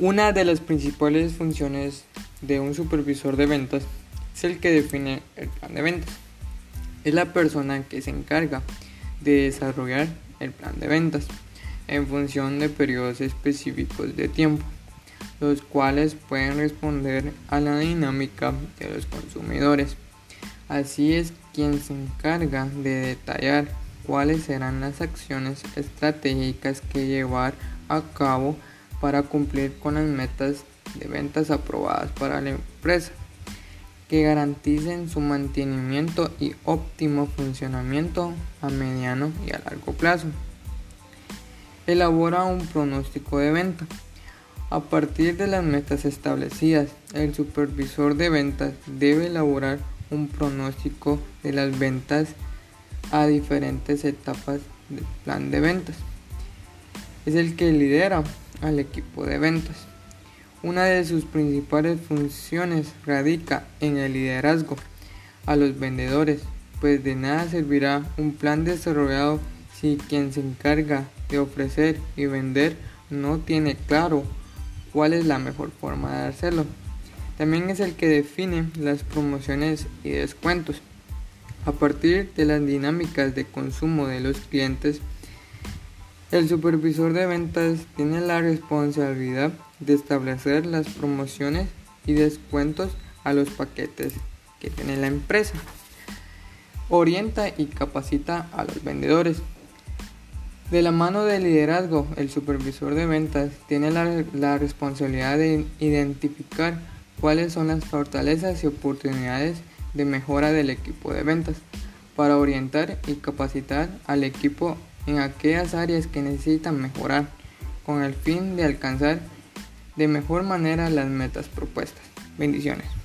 Una de las principales funciones de un supervisor de ventas es el que define el plan de ventas. Es la persona que se encarga de desarrollar el plan de ventas en función de periodos específicos de tiempo, los cuales pueden responder a la dinámica de los consumidores. Así es quien se encarga de detallar cuáles serán las acciones estratégicas que llevar a cabo para cumplir con las metas de ventas aprobadas para la empresa, que garanticen su mantenimiento y óptimo funcionamiento a mediano y a largo plazo. Elabora un pronóstico de venta. A partir de las metas establecidas, el supervisor de ventas debe elaborar un pronóstico de las ventas a diferentes etapas del plan de ventas. Es el que lidera al equipo de ventas. Una de sus principales funciones radica en el liderazgo a los vendedores, pues de nada servirá un plan desarrollado si quien se encarga de ofrecer y vender no tiene claro cuál es la mejor forma de hacerlo. También es el que define las promociones y descuentos. A partir de las dinámicas de consumo de los clientes, el supervisor de ventas tiene la responsabilidad de establecer las promociones y descuentos a los paquetes que tiene la empresa. Orienta y capacita a los vendedores. De la mano del liderazgo, el supervisor de ventas tiene la, la, responsabilidad de identificar cuáles son las fortalezas y oportunidades de mejora del equipo de ventas para orientar y capacitar al equipo en aquellas áreas que necesitan mejorar con el fin de alcanzar de mejor manera las metas propuestas. Bendiciones.